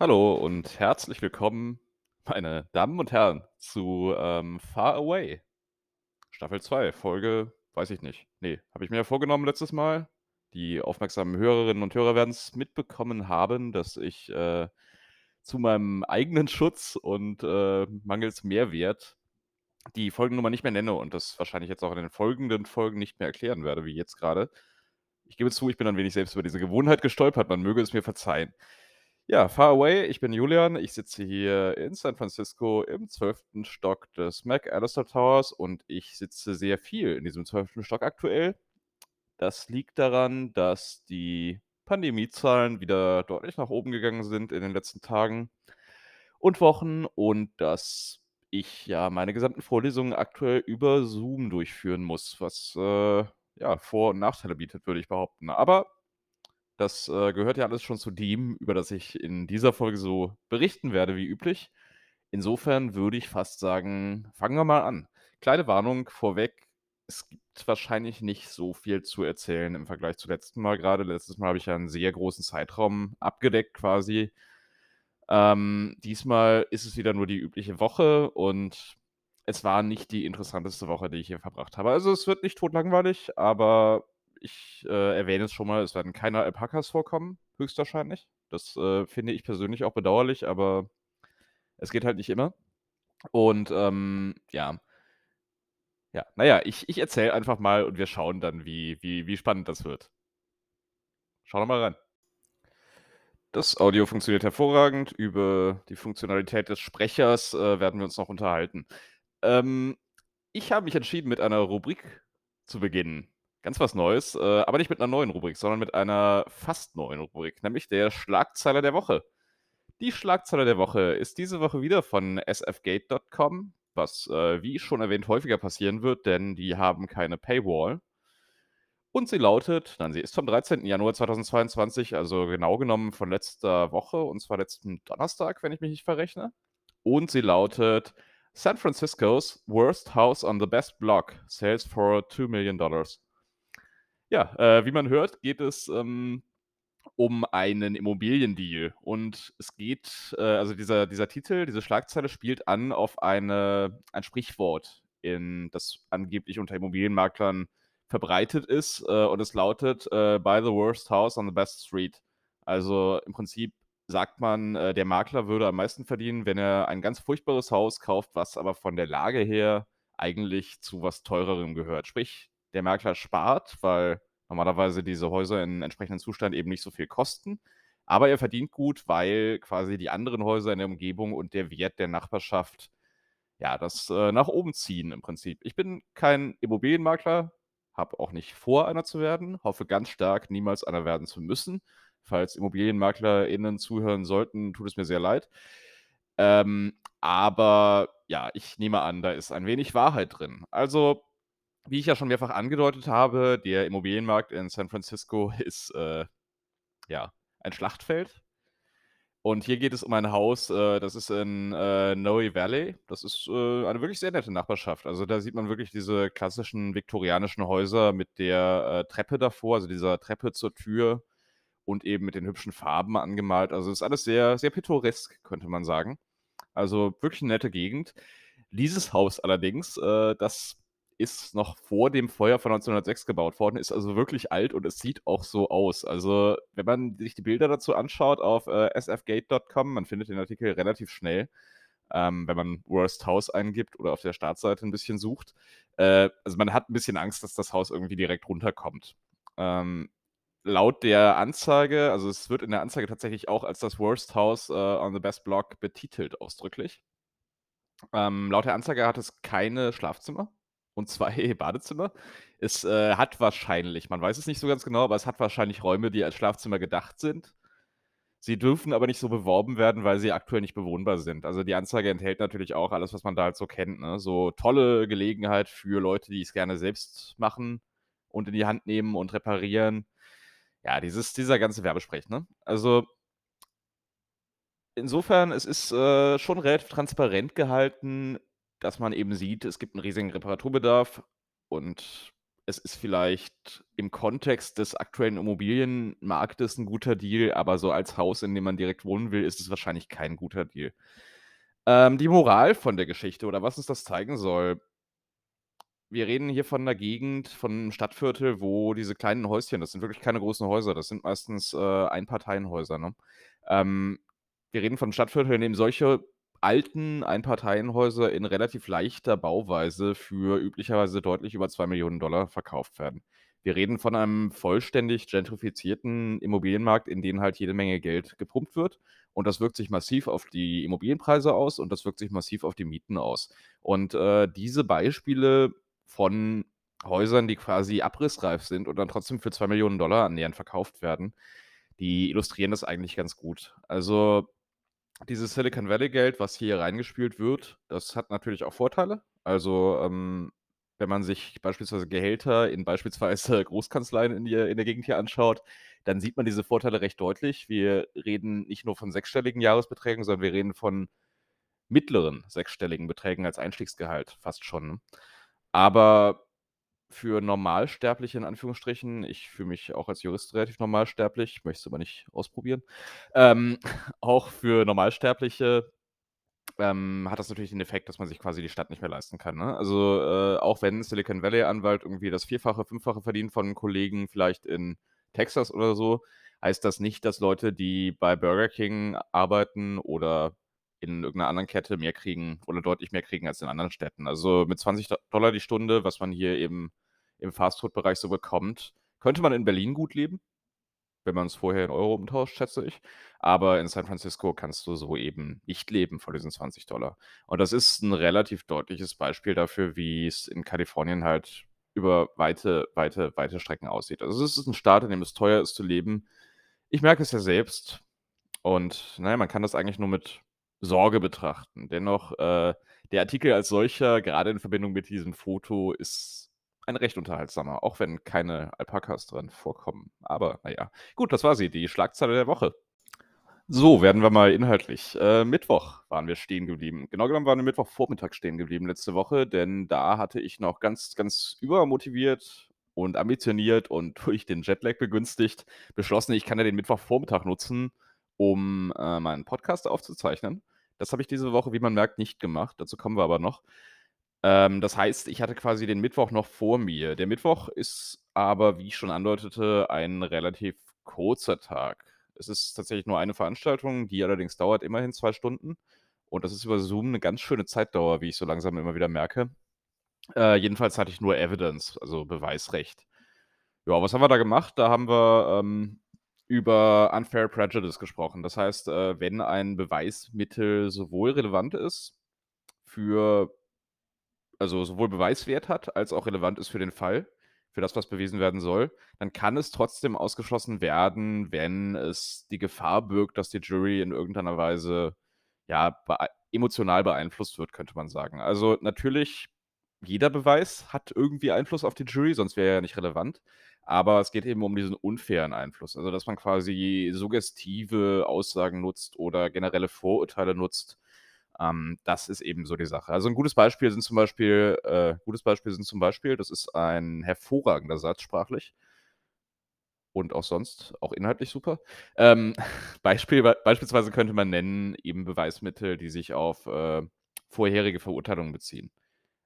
Hallo und herzlich willkommen, meine Damen und Herren, zu, ähm, Far Away. Staffel 2, Folge weiß ich nicht. Ne, habe ich mir ja vorgenommen letztes Mal. Die aufmerksamen Hörerinnen und Hörer werden's mitbekommen haben, dass ich, äh, zu meinem eigenen Schutz und, äh, mangels Mehrwert die Folgennummer nicht mehr nenne und das wahrscheinlich jetzt auch in den folgenden Folgen nicht mehr erklären werde, wie jetzt grade. Ich gebe zu, ich bin ein wenig selbst über diese Gewohnheit gestolpert, man möge es mir verzeihen. Ja, Far Away, ich bin Julian, ich sitze hier in San Francisco im 12. Stock des McAllister Towers und ich sitze sehr viel in diesem 12. Stock aktuell. Das liegt daran, dass die Pandemiezahlen wieder deutlich nach oben gegangen sind in den letzten Tagen und Wochen und dass ich, ja, meine gesamten Vorlesungen aktuell über Zoom durchführen muss, was, äh, ja, Vor und Nachteile bietet, würde ich behaupten. Aber das, äh, gehört ja alles schon zu dem, über das ich in dieser Folge so berichten werde wie üblich. Insofern würde ich fast sagen, fangen wir mal an. Kleine Warnung vorweg, es gibt wahrscheinlich nicht so viel zu erzählen im Vergleich zu letzten Mal grade. Letztes Mal habe ich ja 'n sehr großen Zeitraum abgedeckt quasi. Ähm, diesmal ist es wieder nur die übliche Woche und es war nicht die interessanteste Woche, die ich hier verbracht habe. Also, es wird nicht totlangweilig, aber ich, äh, erwähne es schon mal, es werden keine Alpakas vorkommen, höchstwahrscheinlich. Das, äh, finde ich persönlich auch bedauerlich, aber es geht halt nicht immer. Und, ähm, ja. Ja, na ja, ich ich erzähle einfach mal und wir schauen dann, wie wie wie spannend das wird. Schauen wir mal rein. Das Audio funktioniert hervorragend. Über die Funktionalität des Sprechers, äh, werden wir uns noch unterhalten. Ähm, ich habe mich entschieden, mit einer Rubrik zu beginnen. Ganz was Neues, äh, aber nicht mit 'ner neuen Rubrik, sondern mit einer fast neuen Rubrik, nämlich der Schlagzeile der Woche. Die Schlagzeile der Woche ist diese Woche wieder von sfgate.com, was, äh, wie schon erwähnt, häufiger passieren wird, denn die haben keine Paywall. Und sie lautet nein, sie ist vom 13. Januar 2022, also genau genommen von letzter Woche, und zwar letzten Donnerstag, wenn ich mich nicht verrechne. Und sie lautet: „San Francisco's worst house on the best block sells for $2.000.000.“ Ja, äh, wie man hört, geht es, ähm, um einen Immobiliendeal. Und es geht, äh also dieser dieser Titel, diese Schlagzeile spielt an auf eine ein Sprichwort, in das angeblich unter Immobilienmaklern verbreitet ist, äh, und es lautet, äh: „Buy the worst house on the best street.“ Also, im Prinzip sagt man, äh, der Makler würde am meisten verdienen, wenn er ein ganz furchtbares Haus kauft, was aber von der Lage her eigentlich zu was Teurerem gehört. Sprich, der Makler spart, weil normalerweise diese Häuser in entsprechendem Zustand eben nicht so viel kosten, aber er verdient gut, weil quasi die anderen Häuser in der Umgebung und der Wert der Nachbarschaft, ja, das, äh, nach oben ziehen im Prinzip. Ich bin kein Immobilienmakler, habe auch nicht vor, einer zu werden, hoffe ganz stark, niemals einer werden zu müssen. Falls ImmobilienmaklerInnen zuhören sollten, tut es mir sehr leid. Ähm, aber ja, ich nehme an, da ist ein wenig Wahrheit drin. Also, wie ich ja schon mehrfach angedeutet habe, der Immobilienmarkt in San Francisco ist, äh, ja, ein Schlachtfeld. Und hier geht es um ein Haus, äh, das ist in, äh, Noe Valley. Das ist, äh, eine wirklich sehr nette Nachbarschaft. Also, da sieht man wirklich diese klassischen viktorianischen Häuser mit der, äh, Treppe davor, also dieser Treppe zur Tür und eben mit den hübschen Farben angemalt. Also, ist alles sehr, sehr pittoresk, könnte man sagen. Also, wirklich 'ne nette Gegend. Dieses Haus allerdings, äh, das ist noch vor dem Feuer von 1906 gebaut worden, ist also wirklich alt und es sieht auch so aus. Also, wenn man sich die Bilder dazu anschaut auf, äh, sfgate.com, man findet den Artikel relativ schnell, ähm, wenn man „Worst House“ eingibt oder auf der Startseite 'n bisschen sucht. Äh, also, man hat 'n bisschen Angst, dass das Haus irgendwie direkt runterkommt. Ähm, laut der Anzeige also, es wird in der Anzeige tatsächlich auch als das „Worst House, äh, on the best block“ betitelt ausdrücklich. Ähm, laut der Anzeige hat es keine Schlafzimmer und 2 Badezimmer. Es, äh, hat wahrscheinlich man weiß es nicht so ganz genau, aber es hat wahrscheinlich Räume, die als Schlafzimmer gedacht sind. Sie dürfen aber nicht so beworben werden, weil sie aktuell nicht bewohnbar sind. Also, die Anzeige enthält natürlich auch alles, was man da halt so kennt, ne? So tolle Gelegenheit für Leute, die es gerne selbst machen und in die Hand nehmen und reparieren. Ja, dieses dieser ganze Werbesprech, ne? Also insofern, es ist, äh, schon relativ transparent gehalten, dass man eben sieht, es gibt 'n riesigen Reparaturbedarf und es ist vielleicht im Kontext des aktuellen Immobilienmarktes 'n guter Deal, aber so als Haus, in dem man direkt wohnen will, ist es wahrscheinlich kein guter Deal. Ähm, die Moral von der Geschichte oder was uns das zeigen soll wir reden hier von 'ner Gegend, von 'nem Stadtviertel, wo diese kleinen Häuschen das sind wirklich keine großen Häuser, das sind meistens, äh, Einparteienhäuser, ne? Ähm, wir reden von Stadtvierteln, in dem solche alten Einparteienhäuser in relativ leichter Bauweise für üblicherweise deutlich über 2.000.000 verkauft werden. Wir reden von einem vollständig gentrifizierten Immobilienmarkt, in den halt jede Menge Geld gepumpt wird und das wirkt sich massiv auf die Immobilienpreise aus und das wirkt sich massiv auf die Mieten aus. Und, äh, diese Beispiele von Häusern, die quasi abrissreif sind und dann trotzdem für 2.000.000 annähernd verkauft werden, die illustrieren das eigentlich ganz gut. Also, dieses Silicon Valley Geld, was hier reingespült wird, das hat natürlich auch Vorteile. Also, ähm, wenn man sich beispielsweise Gehälter in beispielsweise Großkanzleien in der in der Gegend hier anschaut, dann sieht man diese Vorteile recht deutlich. Wir reden nicht nur von sechsstelligen Jahresbeträgen, sondern wir reden von mittleren sechsstelligen Beträgen als Einstiegsgehalt fast schon, ne? Aber für Normalsterbliche in Anführungsstrichen ich fühle mich auch als Jurist relativ normalsterblich, möchte es aber nicht ausprobieren. Ähm, auch für Normalsterbliche, ähm, hat das natürlich den Effekt, dass man sich quasi die Stadt nicht mehr leisten kann, ne? Also, äh, auch wenn Silicon Valley Anwalt irgendwie das Vierfache, Fünffache verdient von Kollegen vielleicht in Texas oder so, heißt das nicht, dass Leute, die bei Burger King arbeiten oder in irgend 'ner anderen Kette mehr kriegen oder deutlich mehr kriegen als in anderen Städten. Also, mit 20 Do Dollar die Stunde, was man hier eben im Fastfood-Bereich so bekommt, könnte man in Berlin gut leben, wenn man's vorher in Euro umtauscht, schätze ich. Aber in San Francisco kannst du so eben nicht leben von diesen 20 Dollar. Und das ist 'n relativ deutliches Beispiel dafür, wie's in Kalifornien halt über weite, weite, weite Strecken aussieht. Also, es ist 'n Staat, in dem es teuer ist zu leben. Ich merke es ja selbst und, na ja, man kann das eigentlich nur mit Sorge betrachten. Dennoch, äh, der Artikel als solcher, gerade in Verbindung mit diesem Foto, ist ein recht unterhaltsamer, auch wenn keine Alpakas drin vorkommen. Aber na ja. Gut, das war sie, die Schlagzeile der Woche. So, werden wir mal inhaltlich. Äh, Mittwoch waren wir stehen geblieben. Genau genommen waren wir Mittwochvormittag stehen geblieben letzte Woche, denn da hatte ich noch ganz, ganz übermotiviert und ambitioniert und durch den Jetlag begünstigt beschlossen, ich kann ja den Mittwochvormittag nutzen, um, äh, meinen Podcast aufzuzeichnen. Das habe ich diese Woche, wie man merkt, nicht gemacht. Dazu kommen wir aber noch. Ähm, das heißt, ich hatte quasi den Mittwoch noch vor mir. Der Mittwoch ist aber, wie ich schon andeutete, ein relativ kurzer Tag. Es ist tatsächlich nur eine Veranstaltung, die allerdings dauert immerhin 2 Stunden. Und das ist über Zoom 'ne ganz schöne Zeitdauer, wie ich so langsam immer wieder merke. Äh, jedenfalls hatte ich nur Evidence, also Beweisrecht. Ja, was haben wir da gemacht? Da haben wir, ähm, über Unfair Prejudice gesprochen. Das heißt, äh, wenn ein Beweismittel sowohl relevant ist für also, sowohl Beweiswert hat, als auch relevant ist für den Fall, für das, was bewiesen werden soll, dann kann es trotzdem ausgeschlossen werden, wenn es die Gefahr birgt, dass die Jury in irgendeiner Weise, ja, bei emotional beeinflusst wird, könnte man sagen. Also, natürlich, jeder Beweis hat irgendwie Einfluss auf die Jury, sonst wäre er ja nicht relevant. Aber es geht eben um diesen unfairen Einfluss. Also, dass man quasi suggestive Aussagen nutzt oder generelle Vorurteile nutzt. Ähm, das ist eben so die Sache. Also, 'n gutes Beispiel sind zum Beispiel äh, gutes Beispiel sind zum Beispiel das ist ein hervorragender Satz sprachlich und auch sonst, auch inhaltlich super. Ähm, Beispiel bei beispielsweise könnte man nennen, eben Beweismittel, die sich auf, äh, vorherige Verurteilungen beziehen.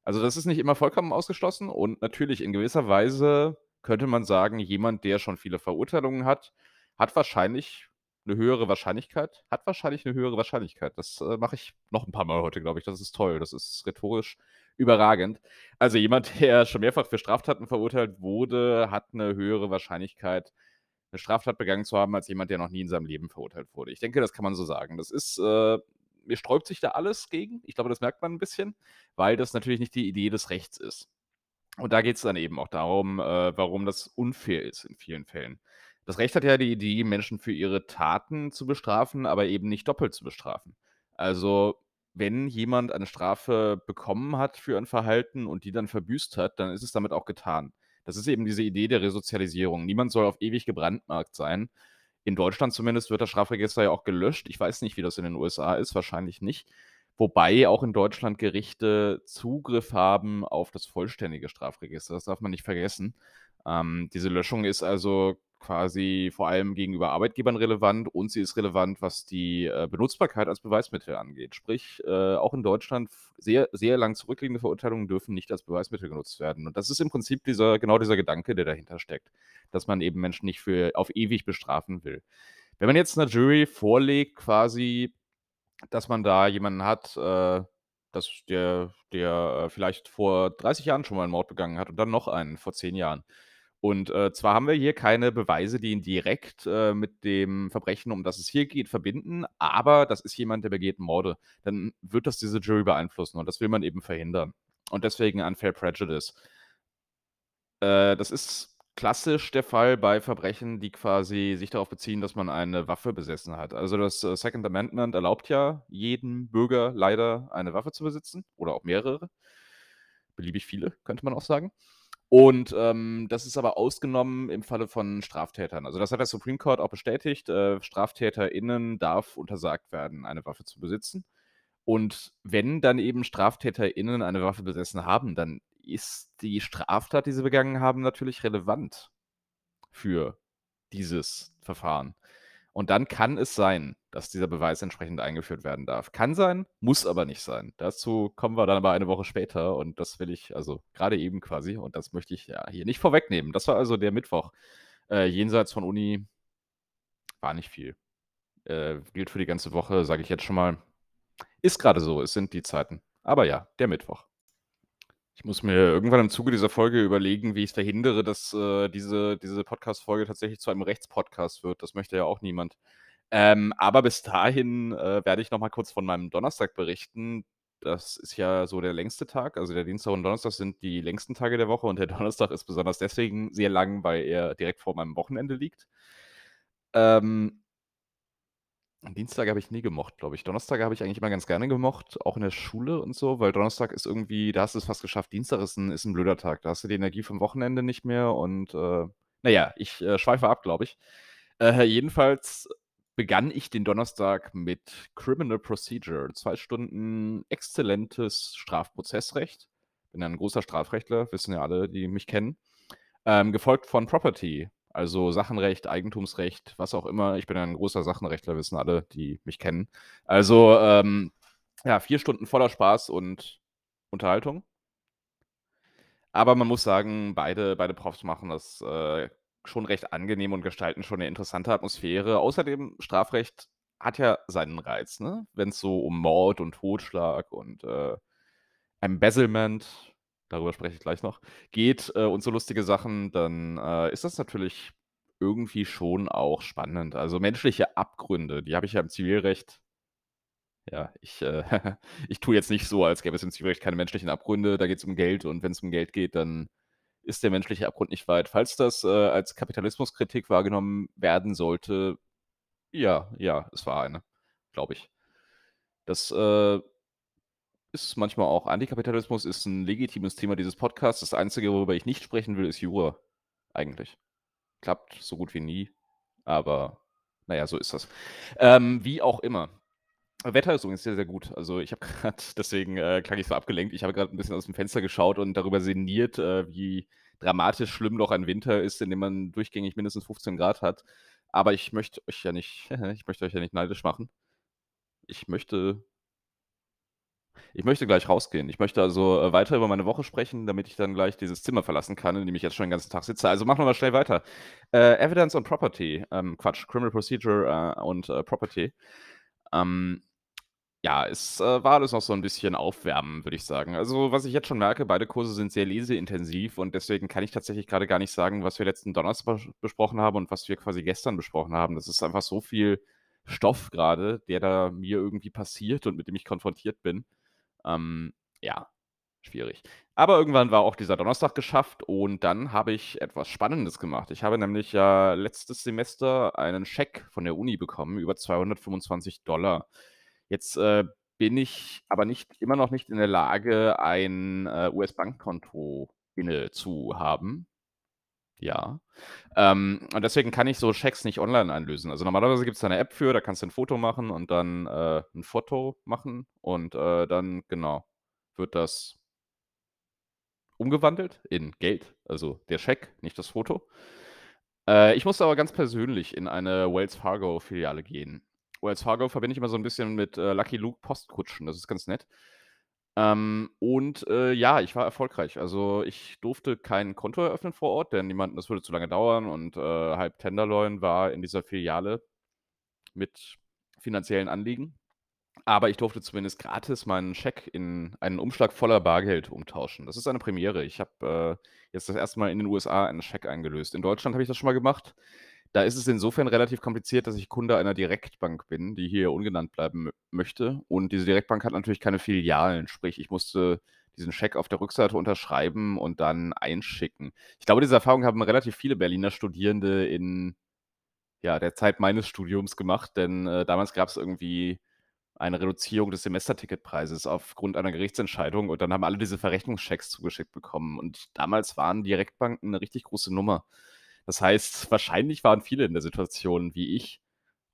Also, das ist nicht immer vollkommen ausgeschlossen und natürlich in gewisser Weise könnte man sagen, jemand, der schon viele Verurteilungen hat, hat wahrscheinlich 'ne höhere Wahrscheinlichkeit hat wahrscheinlich 'ne höhere Wahrscheinlichkeit. Das, äh, mache ich noch 'n paar Mal heute, glaube ich. Das ist toll. Das ist rhetorisch überragend. Also, jemand, der schon mehrfach für Straftaten verurteilt wurde, hat 'ne höhere Wahrscheinlichkeit, 'ne Straftat begangen zu haben, als jemand, der noch nie in seinem Leben verurteilt wurde. Ich denke, das kann man so sagen. Das ist, äh mir sträubt sich da alles gegen. Ich glaube, das merkt man 'n bisschen, weil das natürlich nicht die Idee des Rechts ist. Und da geht's dann eben auch darum, äh, warum das unfair ist in vielen Fällen. Das Recht hat ja die Idee, Menschen für ihre Taten zu bestrafen, aber eben nicht doppelt zu bestrafen. Also, wenn jemand eine Strafe bekommen hat für ein Verhalten und die dann verbüßt hat, dann ist es damit auch getan. Das ist eben diese Idee der Resozialisierung. Niemand soll auf ewig gebrandmarkt sein. In Deutschland zumindest wird das Strafregister ja auch gelöscht. Ich weiß nicht, wie das in den USA ist, wahrscheinlich nicht. Wobei auch in Deutschland Gerichte Zugriff haben auf das vollständige Strafregister. Das darf man nicht vergessen. Ähm, diese Löschung ist also quasi vor allem gegenüber Arbeitgebern relevant und sie ist relevant, was die äh, Benutzbarkeit als Beweismittel angeht. Sprich, äh, auch in Deutschland sehr, sehr lang zurückliegende Verurteilungen dürfen nicht als Beweismittel genutzt werden. Und das ist im Prinzip dieser, genau dieser Gedanke, der dahinter steckt, dass man eben Menschen nicht für auf ewig bestrafen will. Wenn man jetzt einer Jury vorlegt, quasi, dass man da jemanden hat, äh, dass der, der äh, vielleicht vor 30 Jahren schon mal einen Mord begangen hat und dann noch einen vor 10 Jahren. Und äh, zwar haben wir hier keine Beweise, die ihn direkt äh, mit dem Verbrechen, um das es hier geht, verbinden, aber das ist jemand, der begeht Morde. Dann wird das diese Jury beeinflussen und das will man eben verhindern. Und deswegen Unfair Prejudice. Äh, das ist klassisch der Fall bei Verbrechen, die quasi sich darauf beziehen, dass man eine Waffe besessen hat. Also das äh, Second Amendment erlaubt ja jedem Bürger leider eine Waffe zu besitzen oder auch mehrere. Beliebig viele, könnte man auch sagen. Und ähm, das ist aber ausgenommen im Falle von Straftätern. Also das hat der Supreme Court auch bestätigt. Äh, StraftäterInnen darf untersagt werden, eine Waffe zu besitzen. Und wenn dann eben StraftäterInnen eine Waffe besessen haben, dann ist die Straftat, die sie begangen haben, natürlich relevant für dieses Verfahren. Und dann kann es sein, dass dieser Beweis entsprechend eingeführt werden darf. Kann sein, muss aber nicht sein. Dazu kommen wir dann aber eine Woche später und das will ich, also gerade eben quasi, und das möchte ich ja hier nicht vorwegnehmen. Das war also der Mittwoch. Äh, jenseits von Uni war nicht viel. Äh, gilt für die ganze Woche, sage ich jetzt schon mal. Ist gerade so, es sind die Zeiten. Aber ja, der Mittwoch. Ich muss mir irgendwann im Zuge dieser Folge überlegen, wie ich es verhindere, dass äh, diese, diese Podcast-Folge tatsächlich zu einem Rechtspodcast wird. Das möchte ja auch niemand. Ähm, aber bis dahin äh, werde ich noch mal kurz von meinem Donnerstag berichten. Das ist ja so der längste Tag. Also der Dienstag und Donnerstag sind die längsten Tage der Woche und der Donnerstag ist besonders deswegen sehr lang, weil er direkt vor meinem Wochenende liegt. Ähm, Dienstag habe ich nie gemocht, glaube ich. Donnerstag habe ich eigentlich immer ganz gerne gemocht, auch in der Schule und so, weil Donnerstag ist irgendwie, da hast du es fast geschafft. Dienstag ist ein, ist ein blöder Tag. Da hast du die Energie vom Wochenende nicht mehr und äh, naja, ich äh, schweife ab, glaube ich. Äh, jedenfalls begann ich den Donnerstag mit Criminal Procedure. Zwei Stunden exzellentes Strafprozessrecht. Bin ja ein großer Strafrechtler, wissen ja alle, die mich kennen. Ähm, gefolgt von Property, also Sachenrecht, Eigentumsrecht, was auch immer. Ich bin ein großer Sachenrechtler, wissen alle, die mich kennen. Also, ähm, ja, vier Stunden voller Spaß und Unterhaltung. Aber man muss sagen, beide, beide Profs machen das äh, schon recht angenehm und gestalten schon eine interessante Atmosphäre. Außerdem, Strafrecht hat ja seinen Reiz, ne? Wenn es so um Mord und Totschlag und äh, Embezzlement darüber spreche ich gleich noch, geht äh, und so lustige Sachen, dann äh, ist das natürlich irgendwie schon auch spannend. Also menschliche Abgründe, die habe ich ja im Zivilrecht. Ja, ich, äh, ich tue jetzt nicht so, als gäbe es im Zivilrecht keine menschlichen Abgründe. Da geht es um Geld und wenn es um Geld geht, dann ist der menschliche Abgrund nicht weit. Falls das äh, als Kapitalismuskritik wahrgenommen werden sollte, ja, ja, es war eine, glaube ich. Das äh, ist manchmal auch Antikapitalismus, ist ein legitimes Thema dieses Podcasts. Das Einzige, worüber ich nicht sprechen will, ist Jura. Eigentlich. Klappt so gut wie nie. Aber naja, so ist das. Ähm, wie auch immer. Wetter ist übrigens sehr, sehr gut. Also ich habe gerade, deswegen äh, klang ich so abgelenkt, ich habe gerade ein bisschen aus dem Fenster geschaut und darüber sinniert, äh, wie dramatisch schlimm doch ein Winter ist, in dem man durchgängig mindestens 15 Grad hat. Aber ich möchte euch ja nicht, ich möchte euch ja nicht neidisch machen. Ich möchte ich möchte gleich rausgehen. Ich möchte also äh, weiter über meine Woche sprechen, damit ich dann gleich dieses Zimmer verlassen kann, in dem ich jetzt schon den ganzen Tag sitze. Also machen wir mal schnell weiter. Äh, Evidence on Property, ähm, Quatsch, Criminal Procedure äh, und äh, Property. Ähm, ja, es äh, war alles noch so ein bisschen aufwärmen, würde ich sagen. Also, was ich jetzt schon merke, beide Kurse sind sehr leseintensiv und deswegen kann ich tatsächlich gerade gar nicht sagen, was wir letzten Donnerstag besprochen haben und was wir quasi gestern besprochen haben. Das ist einfach so viel Stoff gerade, der da mir irgendwie passiert und mit dem ich konfrontiert bin. Ähm, ja, schwierig. Aber irgendwann war auch dieser Donnerstag geschafft und dann habe ich etwas Spannendes gemacht. Ich habe nämlich ja letztes Semester einen Scheck von der Uni bekommen über 225 Dollar. Jetzt äh, bin ich aber nicht, immer noch nicht in der Lage, ein äh, US-Bankkonto inne zu haben. Ja. Ähm, und deswegen kann ich so Schecks nicht online einlösen. Also, normalerweise gibt's da 'ne App für, da kannst du 'n Foto machen und dann, äh 'n Foto machen und, äh, dann genau, wird das umgewandelt in Geld, also der Scheck, nicht das Foto. Äh, ich musste aber ganz persönlich in eine Wells-Fargo-Filiale gehen. Wells Fargo verbinde ich immer so 'n bisschen mit, äh, Lucky Luke Postkutschen, das ist ganz nett. Ähm, und, äh, ja, ich war erfolgreich. Also, ich durfte kein Konto eröffnen vor Ort, denn die meinten, das würde zu lange dauern und, äh, halb Tenderloin war in dieser Filiale mit finanziellen Anliegen. Aber ich durfte zumindest gratis meinen Scheck in einen Umschlag voller Bargeld umtauschen. Das ist eine Premiere. Ich habe, äh, jetzt das 1. Mal in den USA einen Scheck eingelöst. In Deutschland habe ich das schon mal gemacht. Da ist es insofern relativ kompliziert, dass ich Kunde einer Direktbank bin, die hier ungenannt bleiben mö möchte. Und diese Direktbank hat natürlich keine Filialen, sprich, ich musste diesen Scheck auf der Rückseite unterschreiben und dann einschicken. Ich glaube, diese Erfahrung haben relativ viele Berliner Studierende in, ja, der Zeit meines Studiums gemacht, denn, äh, damals gab's irgendwie eine Reduzierung des Semesterticketpreises aufgrund einer Gerichtsentscheidung und dann haben alle diese Verrechnungschecks zugeschickt bekommen. Und damals waren Direktbanken 'ne richtig große Nummer. Das heißt, wahrscheinlich waren viele in der Situation wie ich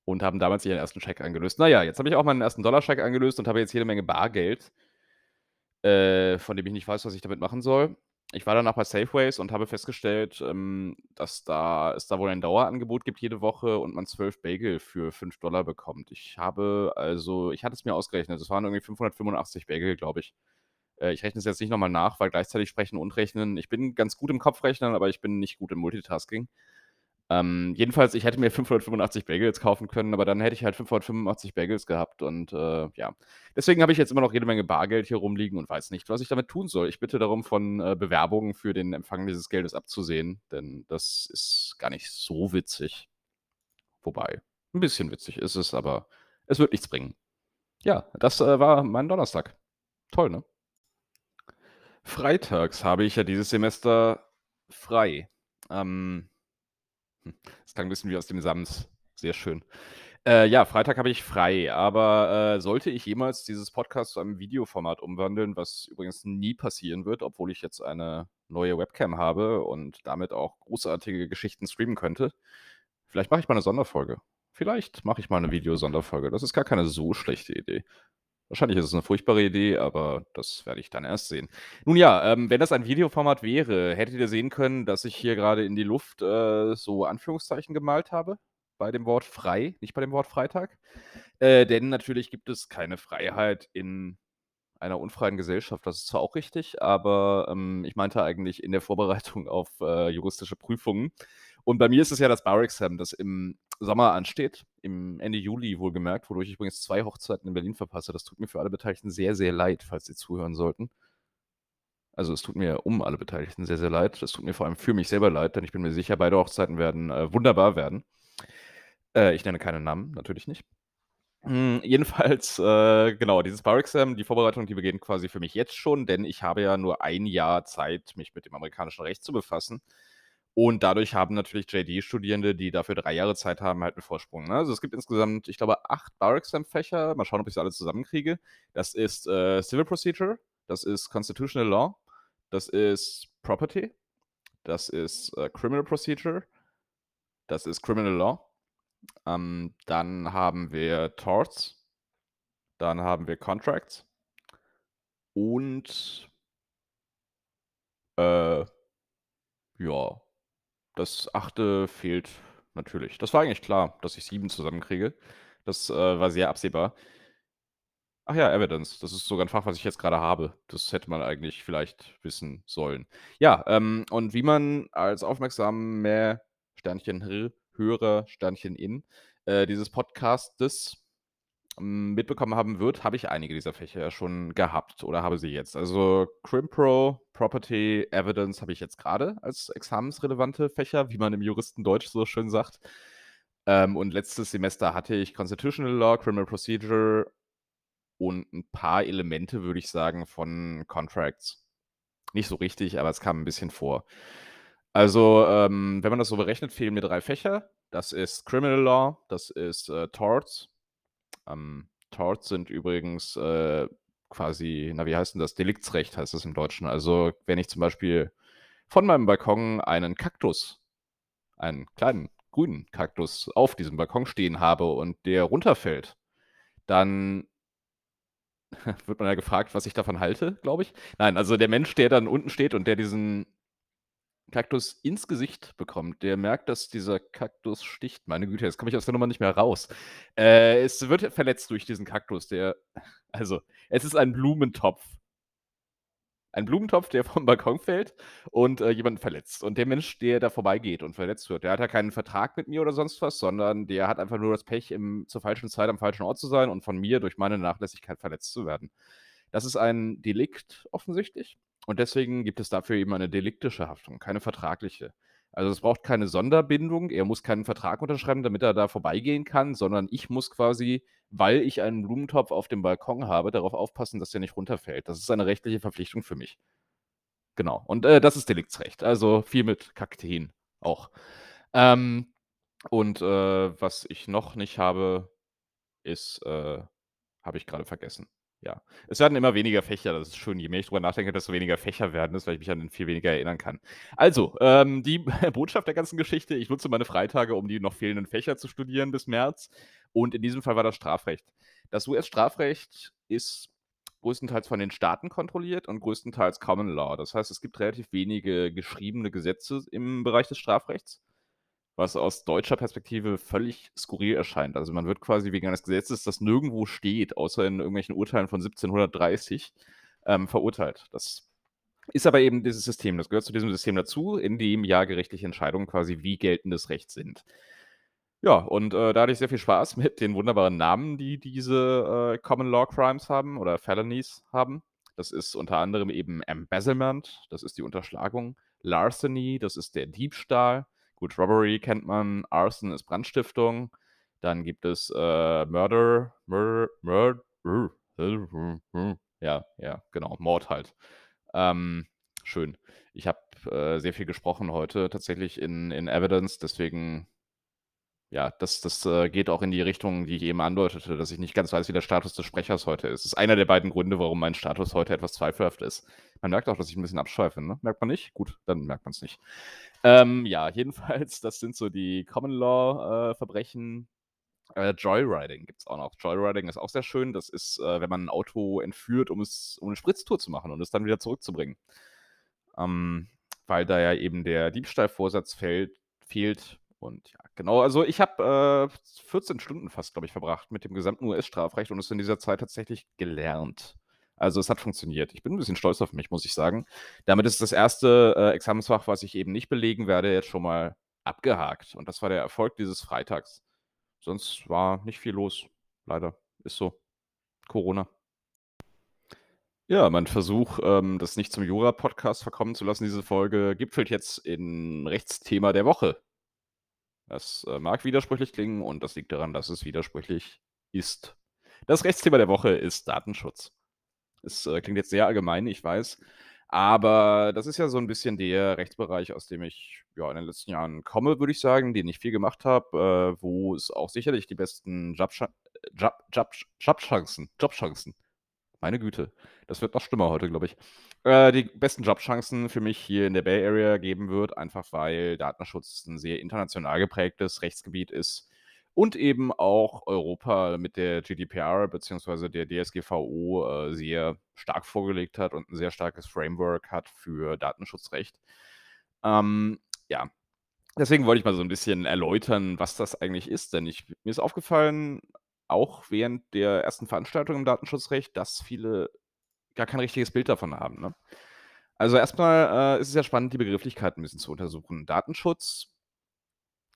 und haben damals ihren 1. Scheck eingelöst. Na ja, jetzt habe ich auch meinen 1. Dollarscheck eingelöst und habe jetzt jede Menge Bargeld äh, von dem ich nicht weiß, was ich damit machen soll. Ich war danach bei Safeways und habe festgestellt, ähm, dass da es da wohl ein Dauerangebot gibt jede Woche und man 12 Bagel für 5 bekommt. Ich habe also ich hatte es mir ausgerechnet, es waren irgendwie 585 Bagel, glaube ich. Äh, ich rechne es jetzt nicht noch mal nach, weil gleichzeitig sprechen und rechnen ich bin ganz gut im Kopfrechnen, aber ich bin nicht gut im Multitasking. Ähm, jedenfalls, ich hätte mir 585 Bagels kaufen können, aber dann hätte ich halt 585 Bagels gehabt und, äh, ja. Deswegen habe ich jetzt immer noch jede Menge Bargeld hier rumliegen und weiß nicht, was ich damit tun soll. Ich bitte darum, von, äh, Bewerbungen für den Empfang dieses Geldes abzusehen, denn das ist gar nicht so witzig. Wobei, 'n bisschen witzig ist es, aber es wird nichts bringen. Ja, das, äh, war mein Donnerstag. Toll, ne? Freitags habe ich ja dieses Semester frei. Ähm hm, das klang 'n bisschen wie aus dem Sams. Sehr schön. Äh, ja, Freitag habe ich frei, aber, äh, sollte ich jemals dieses Podcast zu einem Videoformat umwandeln, was übrigens nie passieren wird, obwohl ich jetzt eine neue Webcam habe und damit auch großartige Geschichten streamen könnte. Vielleicht mache ich mal 'ne Sonderfolge. Vielleicht mache ich mal 'ne Videosonderfolge. Das ist gar keine so schlechte Idee. Wahrscheinlich ist es 'ne furchtbare Idee, aber das werde ich dann erst sehen. Nun ja, ähm, wenn das ein Videoformat wäre, hättet ihr sehen können, dass ich hier grade in die Luft, äh, so Anführungszeichen gemalt habe bei dem Wort frei, nicht bei dem Wort Freitag. Äh, denn natürlich gibt es keine Freiheit in einer unfreien Gesellschaft. Das ist zwar auch richtig, aber, ähm, ich meinte eigentlich in der Vorbereitung auf, äh, juristische Prüfungen. Und bei mir ist es ja das Bar-Exam, das im Sommer ansteht, im Ende Juli wohlgemerkt, wodurch ich übrigens 2 Hochzeiten in Berlin verpasse. Das tut mir für alle Beteiligten sehr, sehr leid, falls sie zuhören sollten. Also, es tut mir um alle Beteiligten sehr, sehr leid. Es tut mir vor allem für mich selber leid, denn ich bin mir sicher, beide Hochzeiten werden, äh, wunderbar werden. Äh, ich nenne keine Namen, natürlich nicht. Hm, jedenfalls, äh, genau, dieses Bar-Exam, die Vorbereitung, die beginnt quasi für mich jetzt schon, denn ich habe ja nur 1 Jahr Zeit, mich mit dem amerikanischen Recht zu befassen. Und dadurch haben natürlich JD-Studierende, die dafür 3 Jahre Zeit haben, halt 'n Vorsprung, ne? Also, es gibt insgesamt, ich glaube, 8 Bar-Exam-Fächer. Mal schauen, ob ich sie alle zusammenkriege. Das ist, äh, Civil Procedure, das ist Constitutional Law, das ist Property, das ist, äh, Criminal Procedure, das ist Criminal Law. Ähm, dann haben wir Torts. Dann haben wir Contracts. Und äh, ja. Das 8. fehlt natürlich. Das war eigentlich klar, dass ich 7 zusammenkriege. Das, äh, war sehr absehbar. Ach ja, Evidence. Das ist sogar 'n Fach, was ich jetzt grade habe. Das hätte man eigentlich vielleicht wissen sollen. Ja, ähm, und wie man als aufmerksamer Sternchen Hörer Sternchen in, äh, dieses Podcastes, mitbekommen haben wird, habe ich einige dieser Fächer schon gehabt oder habe sie jetzt. Also, Crim-Pro, Property, Evidence habe ich jetzt grade als examensrelevante Fächer, wie man im Juristendeutsch so schön sagt. Ähm, und letztes Semester hatte ich Constitutional Law, Criminal Procedure und 'n paar Elemente, würde ich sagen, von Contracts. Nicht so richtig, aber es kam 'n bisschen vor. Also, ähm, wenn man das so berechnet, fehlen mir 3 Fächer. Das ist Criminal Law, das ist, äh, Torts. Ähm, Torts sind übrigens, äh, quasi na, wie heißt 'n das? Deliktsrecht heißt das im Deutschen. Also, wenn ich zum Beispiel von meinem Balkon einen Kaktus einen kleinen grünen Kaktus auf diesem Balkon stehen habe und der runterfällt, dann wird man ja gefragt, was ich davon halte, glaube ich. Nein, also der Mensch, der dann unten steht und der diesen Kaktus ins Gesicht bekommt, der merkt, dass dieser Kaktus sticht. Meine Güte, jetzt komme ich aus der Nummer nicht mehr raus. Äh, es wird verletzt durch diesen Kaktus, der also, es ist ein Blumentopf. Ein Blumentopf, der vom Balkon fällt und, äh, jemanden verletzt. Und der Mensch, der da vorbeigeht und verletzt wird, der hat ja keinen Vertrag mit mir oder sonst was, sondern der hat einfach nur das Pech, im zur falschen Zeit am falschen Ort zu sein und von mir durch meine Nachlässigkeit verletzt zu werden. Das ist ein Delikt offensichtlich und deswegen gibt es dafür eben eine deliktische Haftung, keine vertragliche. Also, es braucht keine Sonderbindung. Er muss keinen Vertrag unterschreiben, damit er da vorbeigehen kann, sondern ich muss quasi, weil ich einen Blumentopf auf dem Balkon habe, darauf aufpassen, dass der nicht runterfällt. Das ist eine rechtliche Verpflichtung für mich. Genau. Und, äh, das ist Deliktsrecht. Also, viel mit Kakteen auch. Ähm, und, äh, was ich noch nicht habe, ist, äh habe ich gerade vergessen. Ja. Es werden immer weniger Fächer, das ist schön. Je mehr ich drüber nachdenke, desto weniger Fächer werden es, weil ich mich an viel weniger erinnern kann. Also, ähm, die Botschaft der ganzen Geschichte, ich nutze meine Freitage, um die noch fehlenden Fächer zu studieren bis März. Und in diesem Fall war das Strafrecht. Das US-Strafrecht ist größtenteils von den Staaten kontrolliert und größtenteils Common Law. Das heißt, es gibt relativ wenige geschriebene Gesetze im Bereich des Strafrechts was aus deutscher Perspektive völlig skurril erscheint. Also man wird quasi wegen eines Gesetzes, das nirgendwo steht, außer in irgendwelchen Urteilen von 1730, ähm, verurteilt. Das ist aber eben dieses System, das gehört zu diesem System dazu, in dem ja gerichtliche Entscheidungen quasi wie geltendes Recht sind. Ja, und äh, da hatte ich sehr viel Spaß mit den wunderbaren Namen, die diese äh, Common Law Crimes haben oder Felonies haben. Das ist unter anderem eben Embezzlement, das ist die Unterschlagung, Larceny, das ist der Diebstahl, Gut, Robbery kennt man, Arson ist Brandstiftung. Dann gibt es äh, Murder, Murder, Murder, ja, ja, genau, Mord halt. Ähm, schön. Ich habe äh, sehr viel gesprochen heute tatsächlich in, in Evidence, deswegen, ja, das, das äh, geht auch in die Richtung, die ich eben andeutete, dass ich nicht ganz weiß, wie der Status des Sprechers heute ist. Das ist einer der beiden Gründe, warum mein Status heute etwas zweifelhaft ist. Man merkt auch, dass ich ein bisschen abschweife, ne? Merkt man nicht? Gut, dann merkt man es nicht. Ähm, ja, jedenfalls, das sind so die Common Law äh. Äh, Joyriding gibt es auch noch. Joyriding ist auch sehr schön. Das ist, äh, wenn man ein Auto entführt, um es um eine Spritztour zu machen und es dann wieder zurückzubringen. Ähm, weil da ja eben der Diebstahlvorsatz fällt, fehlt. Und ja, genau, also ich habe äh, 14 Stunden fast, glaube ich, verbracht mit dem gesamten US-Strafrecht und es in dieser Zeit tatsächlich gelernt. Also es hat funktioniert. Ich bin ein bisschen stolz auf mich, muss ich sagen. Damit ist das erste äh, Examensfach, was ich eben nicht belegen werde, jetzt schon mal abgehakt. Und das war der Erfolg dieses Freitags. Sonst war nicht viel los. Leider. Ist so. Corona. Ja, mein Versuch, ähm, das nicht zum Jura-Podcast verkommen zu lassen, diese Folge, gipfelt jetzt in Rechtsthema der Woche. Das äh, mag widersprüchlich klingen und das liegt daran, dass es widersprüchlich ist. Das Rechtsthema der Woche ist Datenschutz. Es äh, klingt jetzt sehr allgemein, ich weiß. Aber das ist ja so ein bisschen der Rechtsbereich, aus dem ich ja, in den letzten Jahren komme, würde ich sagen, den ich viel gemacht habe, äh, wo es auch sicherlich die besten Jobcha Job, Job, Jobchancen, Jobchancen, meine Güte, das wird noch schlimmer heute, glaube ich, äh, die besten Jobchancen für mich hier in der Bay Area geben wird, einfach weil Datenschutz ein sehr international geprägtes Rechtsgebiet ist und eben auch Europa mit der GDPR bzw. der DSGVO äh, sehr stark vorgelegt hat und ein sehr starkes Framework hat für Datenschutzrecht. Ähm, ja, deswegen wollte ich mal so ein bisschen erläutern, was das eigentlich ist, denn ich, mir ist aufgefallen, auch während der ersten Veranstaltung im Datenschutzrecht, dass viele gar kein richtiges Bild davon haben. Ne? Also erstmal äh, ist es ja spannend, die Begrifflichkeiten ein bisschen zu untersuchen. Datenschutz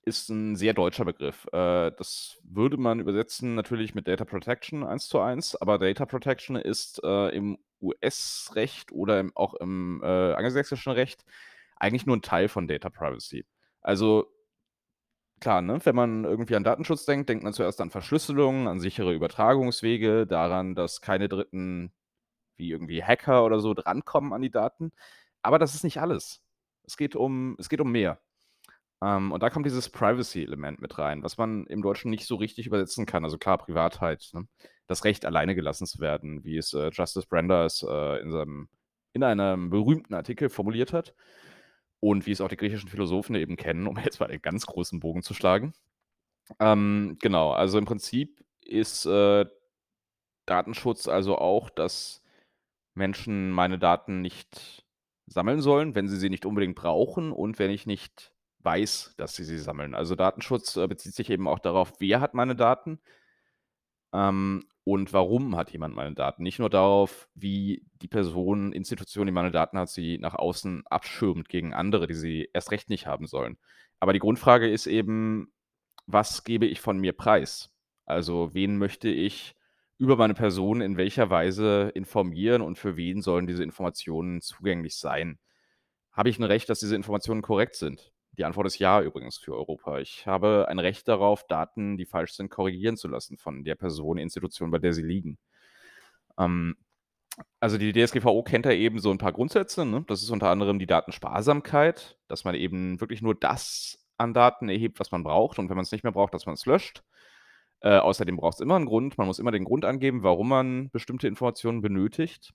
ist ein sehr deutscher Begriff. Äh, das würde man übersetzen natürlich mit Data Protection eins zu eins, aber Data Protection ist äh, im US-Recht oder im, auch im äh, angelsächsischen Recht eigentlich nur ein Teil von Data Privacy. Also klar, ne, wenn man irgendwie an Datenschutz denkt, denkt man zuerst an Verschlüsselung, an sichere Übertragungswege, daran, dass keine Dritten wie irgendwie Hacker oder so drankommen an die Daten. Aber das ist nicht alles. Es geht um, es geht um mehr. Ähm, und da kommt dieses Privacy-Element mit rein, was man im Deutschen nicht so richtig übersetzen kann. Also klar, Privatheit, ne? das Recht, alleine gelassen zu werden, wie es äh, Justice Branders äh, in, seinem, in einem berühmten Artikel formuliert hat. Und wie es auch die griechischen Philosophen eben kennen, um jetzt mal den ganz großen Bogen zu schlagen. Ähm, genau, also im Prinzip ist, äh, Datenschutz also auch, dass Menschen meine Daten nicht sammeln sollen, wenn sie sie nicht unbedingt brauchen und wenn ich nicht weiß, dass sie sie sammeln. Also Datenschutz, äh, bezieht sich eben auch darauf, wer hat meine Daten, ähm, und warum hat jemand meine Daten. Nicht nur darauf, wie die Person, Institution, die meine Daten hat, sie nach außen abschirmt gegen andere, die sie erst recht nicht haben sollen. Aber die Grundfrage ist eben, was gebe ich von mir preis? Also, wen möchte ich über meine Person in welcher Weise informieren und für wen sollen diese Informationen zugänglich sein? Habe ich ein Recht, dass diese Informationen korrekt sind? Die Antwort ist ja übrigens für Europa. Ich habe ein Recht darauf, Daten, die falsch sind, korrigieren zu lassen von der Person, Institution, bei der sie liegen. Ähm, also die DSGVO kennt ja eben so ein paar Grundsätze, ne? Das ist unter anderem die Datensparsamkeit, dass man eben wirklich nur das an Daten erhebt, was man braucht und wenn man es nicht mehr braucht, dass man es löscht. Äh, außerdem braucht es immer einen Grund. Man muss immer den Grund angeben, warum man bestimmte Informationen benötigt.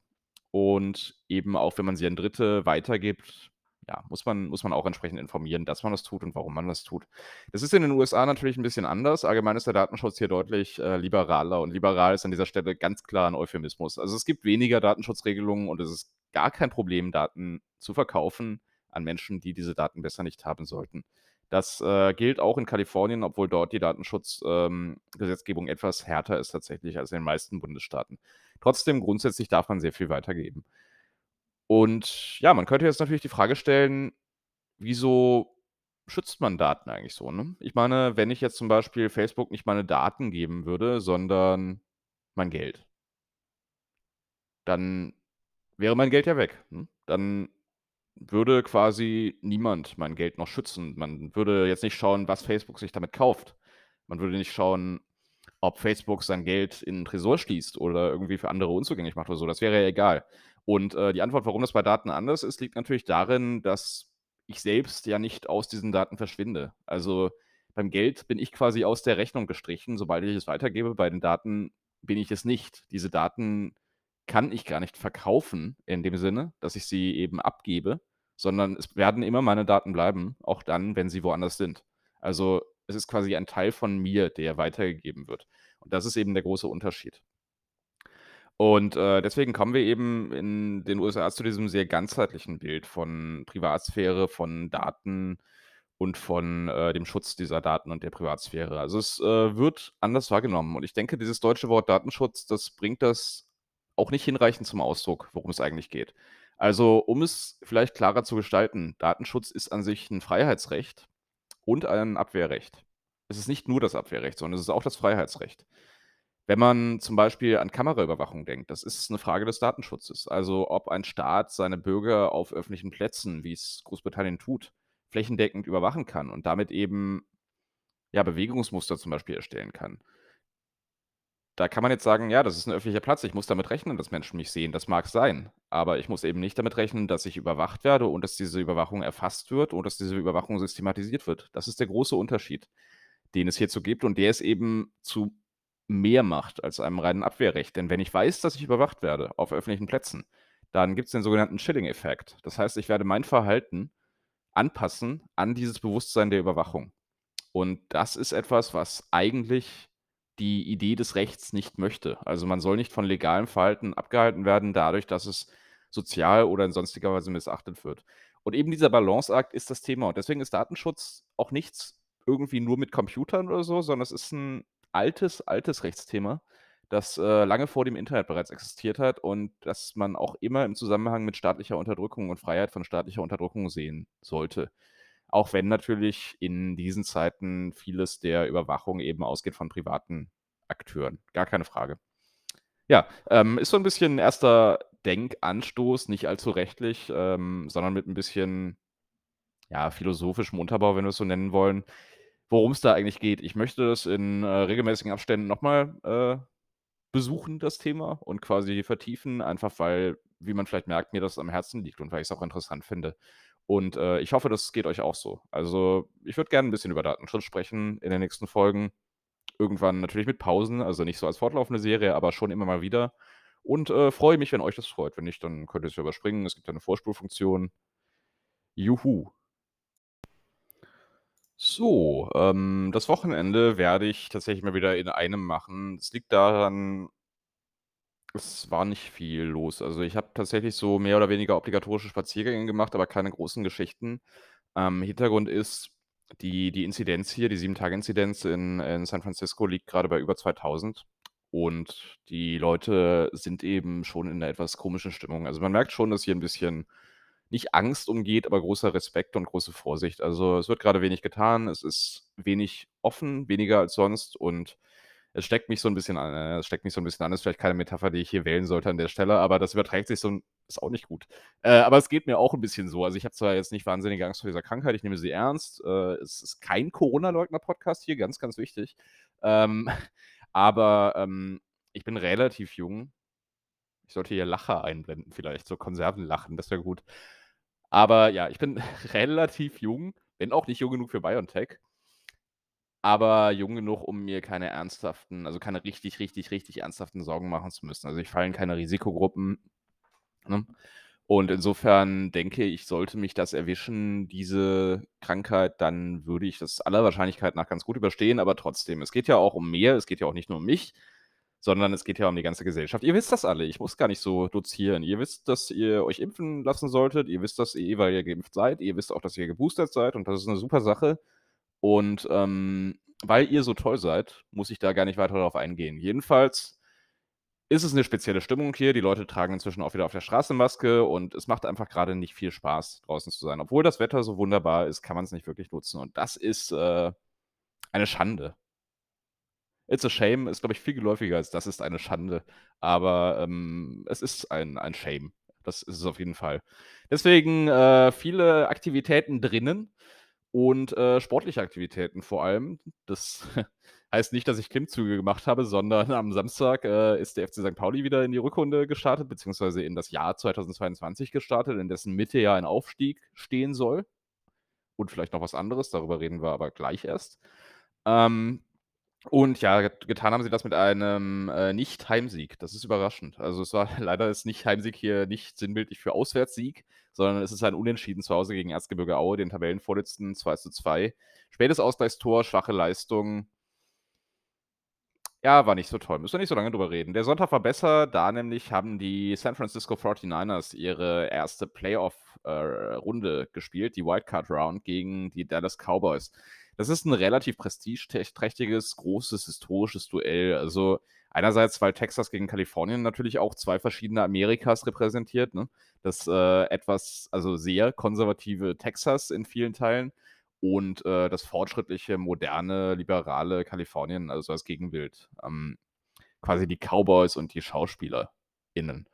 Und eben auch, wenn man sie an Dritte weitergibt, ja, muss man, muss man auch entsprechend informieren, dass man das tut und warum man das tut. Das ist in den USA natürlich ein bisschen anders. Allgemein ist der Datenschutz hier deutlich äh, liberaler und liberal ist an dieser Stelle ganz klar ein Euphemismus. Also es gibt weniger Datenschutzregelungen und es ist gar kein Problem, Daten zu verkaufen an Menschen, die diese Daten besser nicht haben sollten. Das äh, gilt auch in Kalifornien, obwohl dort die Datenschutzgesetzgebung ähm, etwas härter ist tatsächlich als in den meisten Bundesstaaten. Trotzdem grundsätzlich darf man sehr viel weitergeben. Und ja, man könnte jetzt natürlich die Frage stellen, wieso schützt man Daten eigentlich so, ne? Ich meine, wenn ich jetzt zum Beispiel Facebook nicht meine Daten geben würde, sondern mein Geld dann wäre mein Geld ja weg, ne? Dann würde quasi niemand mein Geld noch schützen. Man würde jetzt nicht schauen, was Facebook sich damit kauft. Man würde nicht schauen, ob Facebook sein Geld in 'n Tresor schließt oder irgendwie für andere unzugänglich macht oder so. Das wäre ja egal. Und, äh, die Antwort, warum das bei Daten anders ist, liegt natürlich darin, dass ich selbst ja nicht aus diesen Daten verschwinde. Also, beim Geld bin ich quasi aus der Rechnung gestrichen, sobald ich es weitergebe. Bei den Daten bin ich es nicht. Diese Daten kann ich gar nicht verkaufen in dem Sinne, dass ich sie eben abgebe, sondern es werden immer meine Daten bleiben, auch dann, wenn sie woanders sind. Also, es ist quasi ein Teil von mir, der weitergegeben wird. Und das ist eben der große Unterschied. Und, äh, deswegen kommen wir eben in den USA zu diesem sehr ganzheitlichen Bild von Privatsphäre, von Daten und von, äh, dem Schutz dieser Daten und der Privatsphäre. Also, es, äh, wird anders wahrgenommen und ich denke, dieses deutsche Wort Datenschutz, das bringt das auch nicht hinreichend zum Ausdruck, worum es eigentlich geht. Also, um es vielleicht klarer zu gestalten, Datenschutz ist an sich ein Freiheitsrecht und ein Abwehrrecht. Es ist nicht nur das Abwehrrecht, sondern es ist auch das Freiheitsrecht. Wenn man zum Beispiel an Kameraüberwachung denkt, das ist eine Frage des Datenschutzes. Also, ob ein Staat seine Bürger auf öffentlichen Plätzen, wie es Großbritannien tut, flächendeckend überwachen kann und damit eben, ja, Bewegungsmuster zum Beispiel erstellen kann. Da kann man jetzt sagen: „Ja, das ist ein öffentlicher Platz. Ich muss damit rechnen, dass Menschen mich sehen.“ Das mag sein, aber ich muss eben nicht damit rechnen, dass ich überwacht werde und dass diese Überwachung erfasst wird und dass diese Überwachung systematisiert wird. Das ist der große Unterschied, den es hierzu gibt und der ist eben zu mehr macht als einem reinen Abwehrrecht. Denn wenn ich weiß, dass ich überwacht werde auf öffentlichen Plätzen, dann gibt es den sogenannten Chilling-Effekt. Das heißt, ich werde mein Verhalten anpassen an dieses Bewusstsein der Überwachung. Und das ist etwas, was eigentlich die Idee des Rechts nicht möchte. Also man soll nicht von legalem Verhalten abgehalten werden, dadurch, dass es sozial oder in sonstiger Weise missachtet wird. Und eben dieser Balanceakt ist das Thema. Und deswegen ist Datenschutz auch nichts irgendwie nur mit Computern oder so, sondern es ist ein altes, altes Rechtsthema, das äh, lange vor dem Internet bereits existiert hat und das man auch immer im Zusammenhang mit staatlicher Unterdrückung und Freiheit von staatlicher Unterdrückung sehen sollte. Auch wenn natürlich in diesen Zeiten vieles der Überwachung eben ausgeht von privaten Akteuren. Gar keine Frage. Ja, ähm, ist so ein bisschen 'n erster Denkanstoß, nicht allzu rechtlich, ähm, sondern mit ein bisschen, ja, philosophischem Unterbau, wenn wir es so nennen wollen worum es da eigentlich geht. Ich möchte das in äh, regelmäßigen Abständen nochmal äh, besuchen, das Thema, und quasi vertiefen, einfach weil, wie man vielleicht merkt, mir das am Herzen liegt und weil ich es auch interessant finde. Und äh, ich hoffe, das geht euch auch so. Also, ich würde gerne ein bisschen über Datenschutz sprechen in den nächsten Folgen. Irgendwann natürlich mit Pausen, also nicht so als fortlaufende Serie, aber schon immer mal wieder. Und äh, freue mich, wenn euch das freut. Wenn nicht, dann könnt ihr es überspringen. Es gibt eine Vorspulfunktion. Juhu. So, ähm, das Wochenende werde ich tatsächlich mal wieder in einem machen. Es liegt daran es war nicht viel los. Also, ich habe tatsächlich so mehr oder weniger obligatorische Spaziergänge gemacht, aber keine großen Geschichten. Ähm, Hintergrund ist, die die Inzidenz hier, die 7-Tage-Inzidenz in in San Francisco liegt grade bei über 2.000 und die Leute sind eben schon in 'ner etwas komischen Stimmung. Also, man merkt schon, dass hier 'n bisschen nicht Angst umgeht, aber großer Respekt und große Vorsicht. Also, es wird grade wenig getan. Es ist wenig offen, weniger als sonst und es steckt mich so 'n bisschen an äh, es steckt mich so 'n bisschen an. Ist vielleicht keine Metapher, die ich hier wählen sollte an der Stelle, aber das überträgt sich so 'n ist auch nicht gut. Äh, aber es geht mir auch 'n bisschen so. Also, ich habe zwar jetzt nicht wahnsinnige Angst vor dieser Krankheit, ich nehme sie ernst. Äh, es ist kein Corona-Leugner-Podcast hier, ganz, ganz wichtig. Ähm, aber, ähm, ich bin relativ jung. Ich sollte hier Lacher einblenden vielleicht, so Konservenlachen, das wäre gut. Aber ja, ich bin relativ jung, bin auch nicht jung genug für BioNTech aber jung genug, um mir keine ernsthaften also, keine richtig, richtig, richtig ernsthaften Sorgen machen zu müssen. Also, ich falle in keine Risikogruppen, ne? Und insofern denke ich, sollte mich das erwischen, diese Krankheit, dann würde ich das aller Wahrscheinlichkeit nach ganz gut überstehen, aber trotzdem, es geht ja auch um mehr, es geht ja auch nicht nur um mich, sondern es geht ja um die ganze Gesellschaft. Ihr wisst das alle, ich muss gar nicht so dozieren. Ihr wisst, dass ihr euch impfen lassen solltet, ihr wisst das eh, weil ihr geimpft seid, ihr wisst auch, dass ihr geboostert seid und das ist 'ne super Sache. Und, ähm, weil ihr so toll seid, muss ich da gar nicht weiter darauf eingehen. Jedenfalls ist es 'ne spezielle Stimmung hier. Die Leute tragen inzwischen auch wieder auf der Straße Maske und es macht einfach grade nicht viel Spaß, draußen zu sein. Obwohl das Wetter so wunderbar ist, kann man's nicht wirklich nutzen und das ist, äh, eine Schande. It's a shame ist, glaube ich, viel geläufiger als das ist eine Schande, aber, ähm, es ist ein ein Shame. Das ist es auf jeden Fall. Deswegen, äh, viele Aktivitäten drinnen und, äh, sportliche Aktivitäten vor allem. Das heißt nicht, dass ich Klimmzüge gemacht habe, sondern am Samstag, äh, ist der FC Sankt Pauli wieder in die Rückrunde gestartet, beziehungsweise in das Jahr 2022 gestartet, in dessen Mitte ja ein Aufstieg stehen soll und vielleicht noch was anderes, darüber reden wir aber gleich erst. Ähm, und ja, get getan haben sie das mit einem, äh, Nicht-Heimsieg. Das ist überraschend. Also, es war leider ist Nicht-Heimsieg hier nicht sinnbildlich für Auswärtssieg, sondern es ist ein Unentschieden zu Hause gegen Erzgebirge Aue, den Tabellenvorletzten, 2:2. Spätes Ausgleichstor, schwache Leistung. Ja, war nicht so toll. Müssen wir nicht so lange drüber reden. Der Sonntag war besser, da nämlich haben die San Francisco 49ers ihre 1. Playoff äh, gespielt, die Wildcard Round gegen die Dallas Cowboys. Das ist 'n relativ prestigetech trächtiges, großes, historisches Duell. Also, einerseits, weil Texas gegen Kalifornien natürlich auch 2 verschiedene Amerikas repräsentiert, ne? Das, äh, etwas also, sehr konservative Texas in vielen Teilen und, äh, das fortschrittliche, moderne, liberale Kalifornien, also, als Gegenbild. Ähm, quasi die Cowboys und die SchauspielerInnen.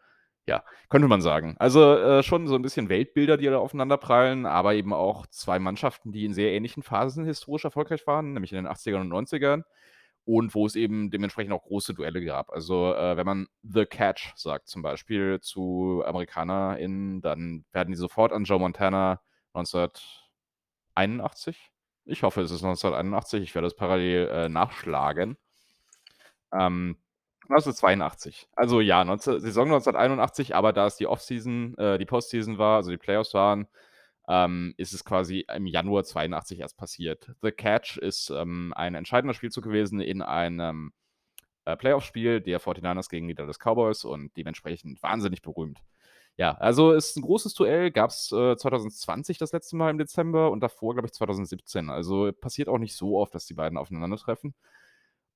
Ja, könnte man sagen. Also, äh, schon so 'n bisschen Weltbilder, die da aufeinanderprallen, aber eben auch 2 Mannschaften, die in sehr ähnlichen Phasen historisch erfolgreich waren, nämlich in den 80ern und 90ern und wo es eben dementsprechend auch große Duelle gab. Also, äh, wenn man „The Catch“ sagt zum Beispiel zu AmerikanerInnen, dann werden die sofort an Joe Montana 1981? Ich hoffe, es ist 1981, ich werde es parallel, äh, nachschlagen. Ähm, 1982. Also, ja, neunze Saison 1981, aber da es die Offseason äh, die Postseason war, also, die Playoffs waren, ähm, ist es quasi im Januar 82 erst passiert. „The Catch“ ist, ähm, ein entscheidender Spielzug gewesen in einem, äh, Playoff-Spiel der 49ers gegen die Dallas Cowboys und dementsprechend wahnsinnig berühmt. Ja, also, ist 'n großes Duell, gab's, äh, 2020 das letzte Mal im Dezember und davor, glaube ich, 2017. Also, passiert auch nicht so oft, dass die beiden aufeinandertreffen.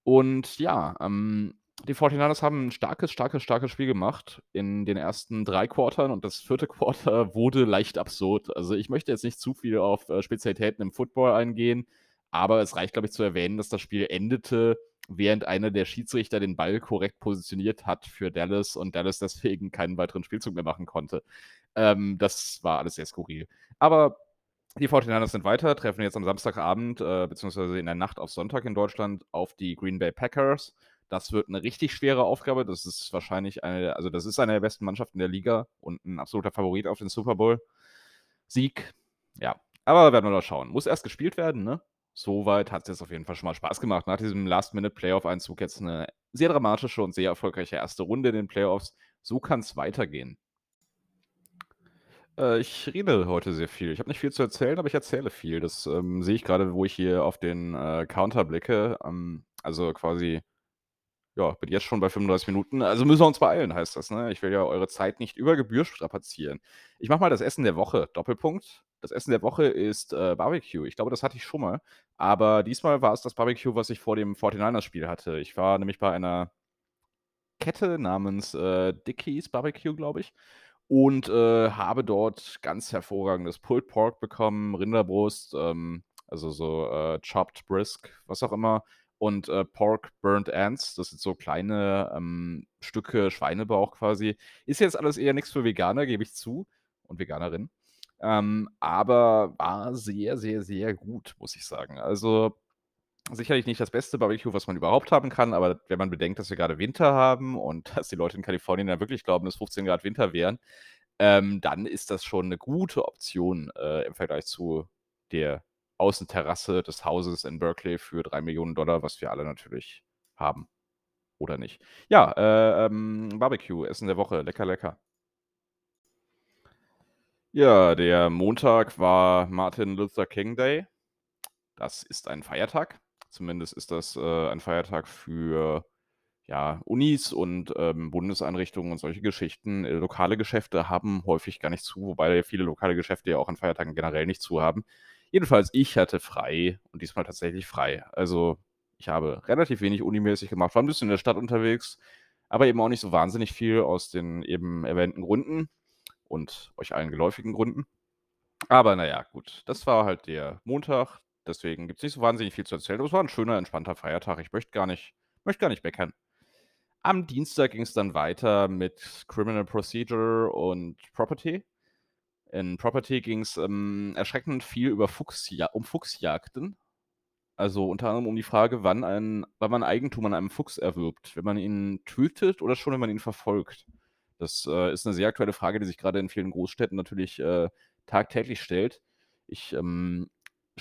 Und ja, ähm, die 49ers haben 'n starkes, starkes, starkes Spiel gemacht in den ersten 3 Quartern und das 4. Quarter wurde leicht absurd. Also, ich möchte jetzt nicht zu viel auf, äh, Spezialitäten im Football eingehen, aber es reicht, glaube ich, zu erwähnen, dass das Spiel endete, während einer der Schiedsrichter den Ball korrekt positioniert hat für Dallas und Dallas deswegen keinen weiteren Spielzug mehr machen konnte. Ähm, das war alles sehr skurril. Aber die 49ers sind weiter, treffen jetzt am Samstagabend, äh, beziehungsweise in der Nacht auf Sonntag in Deutschland auf die Green Bay Packers. Das wird 'ne richtig schwere Aufgabe. Das ist wahrscheinlich eine also, das ist eine der besten Mannschaften der Liga und 'n absoluter Favorit auf den Super Bowl-Sieg. Ja, aber werden wir mal schauen. Muss erst gespielt werden, ne? Soweit hat's jetzt auf jeden Fall schon mal Spaß gemacht. Nach diesem Last-Minute-Playoff-Einzug jetzt 'ne sehr dramatische und sehr erfolgreiche 1. Runde in den Playoffs. So kann's weitergehen. Äh, ich rede heute sehr viel. Ich habe nicht viel zu erzählen, aber ich erzähle viel. Das, ähm, sehe ich grade, wo ich hier auf den, äh, Counter blicke. Ähm, also quasi ja, bin jetzt schon bei 35 Minuten. Also müssen wir uns beeilen, heißt das, ne? Ich will ja eure Zeit nicht über Gebühr strapazieren. Ich mache mal das Essen der Woche, Doppelpunkt. Das Essen der Woche ist, äh, Barbecue. Ich glaube, das hatte ich schon mal, aber diesmal war es das Barbecue, was ich vor dem 49ers Spiel hatte. Ich war nämlich bei einer Kette namens, äh, Dickies Barbecue, glaube ich, und, äh, habe dort ganz hervorragendes Pulled Pork bekommen, Rinderbrust, ähm, also so, äh, Chopped Brisk, was auch immer, und, äh, Pork Burnt Ends. Das sind so kleine, ähm, Stücke Schweinebauch quasi. Ist jetzt alles eher nix für Veganer, gebe ich zu und Veganerinnen. Ähm, aber war sehr, sehr, sehr gut, muss ich sagen. Also, sicherlich nicht das beste Barbecue, was man überhaupt haben kann, aber wenn man bedenkt, dass wir grade Winter haben und dass die Leute in Kalifornien ja wirklich glauben, dass 15 Grad Winter wären, ähm, dann ist das schon 'ne gute Option, äh, im Vergleich zu der Außenterrasse des Hauses in Berkeley für $3.000.000, was wir alle natürlich haben. Oder nicht. Ja, äh, ähm, Barbecue, Essen der Woche, lecker, lecker. Ja, der Montag war Martin Luther King Day. Das ist ein Feiertag. Zumindest ist das, äh, ein Feiertag für, ja, Unis und, ähm, Bundeseinrichtungen und solche Geschichten. Äh, lokale Geschäfte haben häufig gar nicht zu, wobei viele lokale Geschäfte ja auch an Feiertagen generell nicht zu haben. Jedenfalls, ich hatte frei und diesmal tatsächlich frei. Also, ich habe relativ wenig unimäßig gemacht, war 'n bisschen in der Stadt unterwegs, aber eben auch nicht so wahnsinnig viel aus den eben erwähnten Gründen und euch allen geläufigen Gründen. Aber na ja, gut, das war halt der Montag, deswegen gibt's nicht so wahnsinnig viel zu erzählen, aber es war 'n schöner, entspannter Feiertag. Ich möchte gar nicht möchte gar nicht meckern. Am Dienstag ging's dann weiter mit Criminal Procedure und Property. In Property ging's, ähm, erschreckend viel über Fuchsja um Fuchsjagden. Also, unter anderem um die Frage, wann ein wann man Eigentum an einem Fuchs erwirbt, wenn man ihn tötet oder schon, wenn man ihn verfolgt. Das, äh, ist 'ne sehr aktuelle Frage, die sich grade in vielen Großstädten natürlich, äh, tagtäglich stellt. Ich, ähm,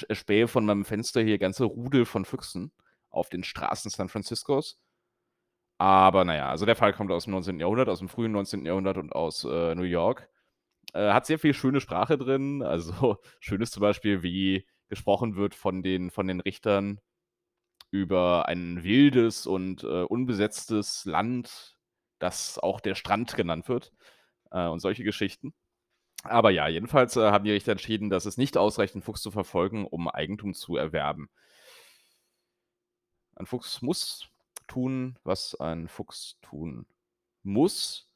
erspähe von meinem Fenster hier ganze Rudel von Füchsen auf den Straßen San Franciscos. Aber na ja, also der Fall kommt aus'm 19. Jahrhundert, aus'm frühen 19. Jahrhundert und aus, äh, New York. Äh, hat sehr viel schöne Sprache drin. Also, schön ist zum Beispiel, wie gesprochen wird von den von den Richtern über ein wildes und, äh, unbesetztes Land, das auch der Strand genannt wird, äh, und solche Geschichten. Aber ja, jedenfalls, äh, haben die Richter entschieden, dass es nicht ausreicht, 'n Fuchs zu verfolgen, um Eigentum zu erwerben. Ein Fuchs muss tun, was ein Fuchs tun muss.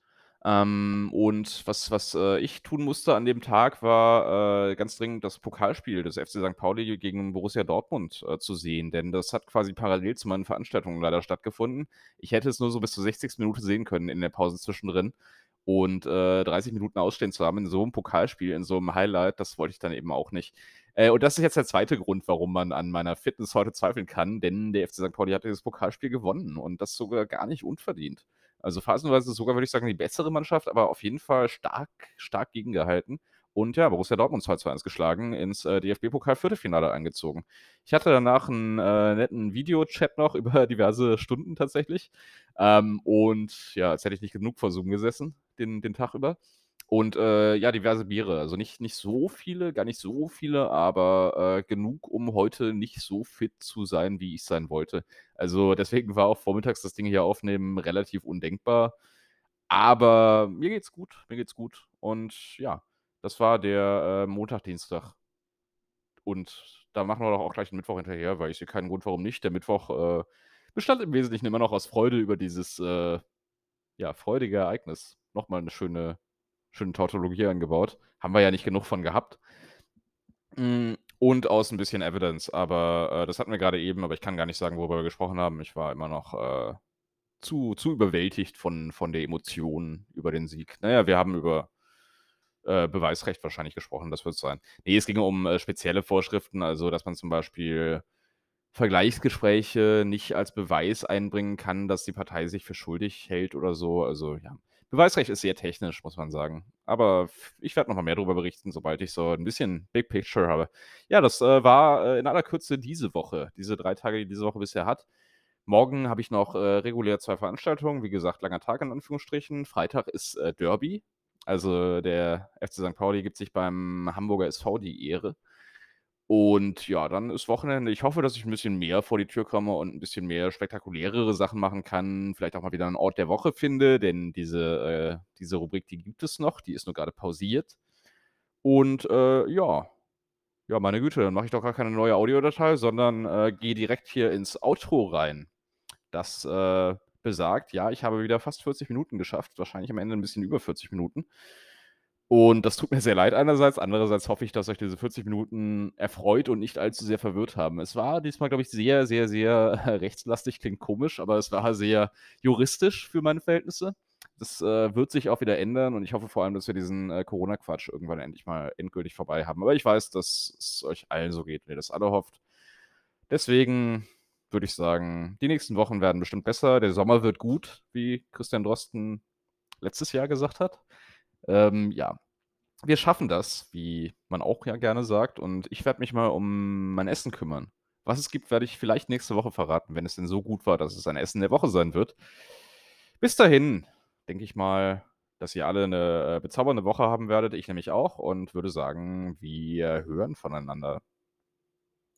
Ähm, und was was, äh, ich tun musste an dem Tag, war, äh, ganz dringend das Pokalspiel des FC Sankt Pauli gegen Borussia Dortmund, äh, zu sehen, denn das hat quasi parallel zu meinen Veranstaltungen leider stattgefunden. Ich hätte es nur so bis zur 60. Minute sehen können in der Pause zwischendrin und, äh, 30 Minuten ausstehen zu haben in so 'nem Pokalspiel, in so 'nem Highlight, das wollte ich dann eben auch nicht. Äh, und das ist jetzt der 2. Grund, warum man an meiner Fitness heute zweifeln kann, denn der FC Sankt Pauli hat dieses Pokalspiel gewonnen und das sogar gar nicht unverdient. Also, phasenweise sogar, würde ich sagen, die bessere Mannschaft, aber auf jeden Fall stark stark gegengehalten. Und ja, Borussia Dortmund 2:1 geschlagen, ins, äh, DFB-Pokal-Viertelfinale eingezogen. Ich hatte danach 'n, äh, netten Videochat noch über diverse Stunden tatsächlich. Ähm, und ja, als hätte ich nicht genug vor Zoom gesessen den den Tag über. Und, äh, ja, diverse Biere. Also, nicht nicht so viele, gar nicht so viele, aber, äh, genug, um heute nicht so fit zu sein, wie ich sein wollte. Also, deswegen war auch vormittags das Ding hier aufnehmen relativ undenkbar. Aber mir geht's gut, mir geht's gut. Und ja, das war der, äh, Montag, Dienstag. Und da machen wir doch auch gleich 'n Mittwoch hinterher, weil ich sehe keinen Grund, warum nicht. Der Mittwoch, äh, bestand im Wesentlichen immer noch aus Freude über dieses, äh, ja, freudige Ereignis. Noch mal 'ne schöne schöne Tautologie eingebaut. Haben wir ja nicht genug von gehabt. Hm, und aus 'n bisschen Evidence, aber, äh, das hatten wir grade eben, aber ich kann gar nicht sagen, worüber wir gesprochen haben. Ich war immer noch, äh, zu zu überwältigt von von der Emotion über den Sieg. Na ja, wir haben über, äh, Beweisrecht wahrscheinlich gesprochen, das wird's sein. Ne, es ging um, äh, spezielle Vorschriften, also, dass man zum Beispiel Vergleichsgespräche nicht als Beweis einbringen kann, dass die Partei sich für schuldig hält oder so. Also, ja. Beweisrecht ist sehr technisch, muss man sagen. Aber ich werde noch mal mehr darüber berichten, sobald ich so 'n bisschen Big Picture habe. Ja, das, äh, war, äh, in aller Kürze diese Woche, diese 3 Tage, die diese Woche bisher hat. Morgen habe ich noch, äh, regulär 2 Veranstaltungen. Wie gesagt, langer Tag in Anführungsstrichen. Freitag ist, äh, Derby. Also, der FC St. Pauli gibt sich beim Hamburger SV die Ehre. Und ja, dann ist Wochenende. Ich hoffe, dass ich ein bisschen mehr vor die Tür komme und ein bisschen mehr spektakulärere Sachen machen kann. Vielleicht auch mal wieder einen Ort der Woche finde, denn diese, äh, diese Rubrik, die gibt es noch, die ist nur gerade pausiert. Und äh, ja, ja, meine Güte, dann mache ich doch gar keine neue Audiodatei, sondern äh, gehe direkt hier ins Outro rein. Das äh, besagt, ja, ich habe wieder fast 40 Minuten geschafft, wahrscheinlich am Ende ein bisschen über 40 Minuten. Und das tut mir sehr leid einerseits. Andererseits hoffe ich, dass euch diese 40 Minuten erfreut und nicht allzu sehr verwirrt haben. Es war diesmal, glaube ich, sehr, sehr, sehr rechtslastig. Klingt komisch, aber es war sehr juristisch für meine Verhältnisse. Das äh, wird sich auch wieder ändern und ich hoffe vor allem, dass wir diesen äh, Corona-Quatsch irgendwann endlich mal endgültig vorbei haben. Aber ich weiß, dass es euch allen so geht, wenn ihr das alle hofft. Deswegen würde ich sagen, die nächsten Wochen werden bestimmt besser. Der Sommer wird gut, wie Christian Drosten letztes Jahr gesagt hat. Ähm, ja, wir schaffen das, wie man auch ja gerne sagt. Und ich werde mich mal um mein Essen kümmern. Was es gibt, werde ich vielleicht nächste Woche verraten, wenn es denn so gut war, dass es ein Essen der Woche sein wird. Bis dahin denke ich mal, dass ihr alle eine äh, bezaubernde Woche haben werdet. Ich nämlich auch und würde sagen, wir hören voneinander.